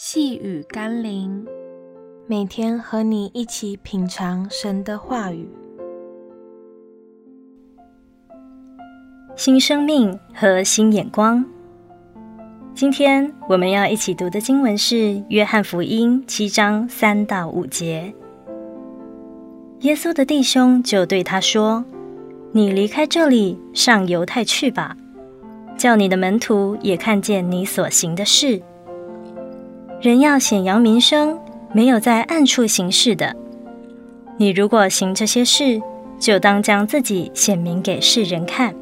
细雨甘霖，每天和你一起品尝神的话语，新生命和新眼光。今天我们要一起读的经文是《约翰福音》七章三到五节。耶稣的弟兄就对他说：“你离开这里，上犹太去吧，叫你的门徒也看见你所行的事。”人要显扬名声，没有在暗处行事的。你如果行这些事，就当将自己显明给世人看，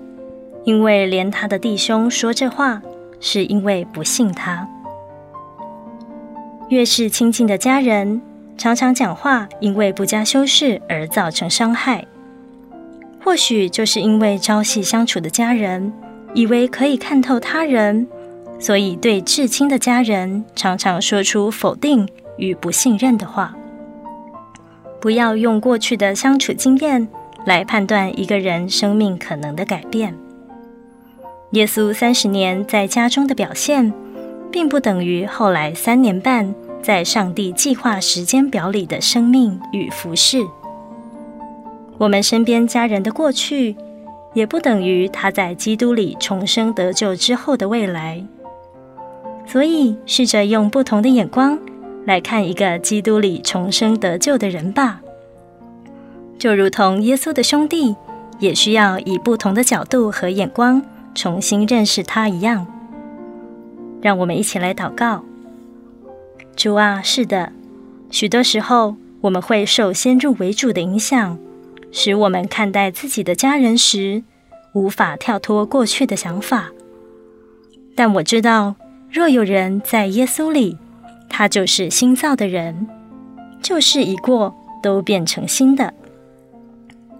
因为连他的弟兄说这话，是因为不信他。越是亲近的家人，常常讲话，因为不加修饰而造成伤害。或许就是因为朝夕相处的家人，以为可以看透他人。所以，对至亲的家人，常常说出否定与不信任的话。不要用过去的相处经验来判断一个人生命可能的改变。耶稣三十年在家中的表现，并不等于后来三年半在上帝计划时间表里的生命与服事。我们身边家人的过去，也不等于他在基督里重生得救之后的未来。所以，试着用不同的眼光来看一个基督里重生得救的人吧。就如同耶稣的兄弟也需要以不同的角度和眼光重新认识他一样。让我们一起来祷告：主啊，是的，许多时候我们会受先入为主的影响，使我们看待自己的家人时无法跳脱过去的想法。但我知道。若有人在耶稣里，他就是新造的人，旧事已过，都变成新的。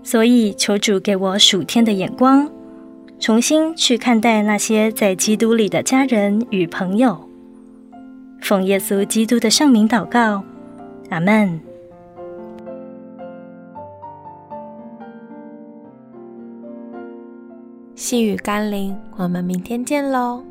所以，求主给我属天的眼光，重新去看待那些在基督里的家人与朋友。奉耶稣基督的圣名祷告，阿门。细雨甘霖，我们明天见喽。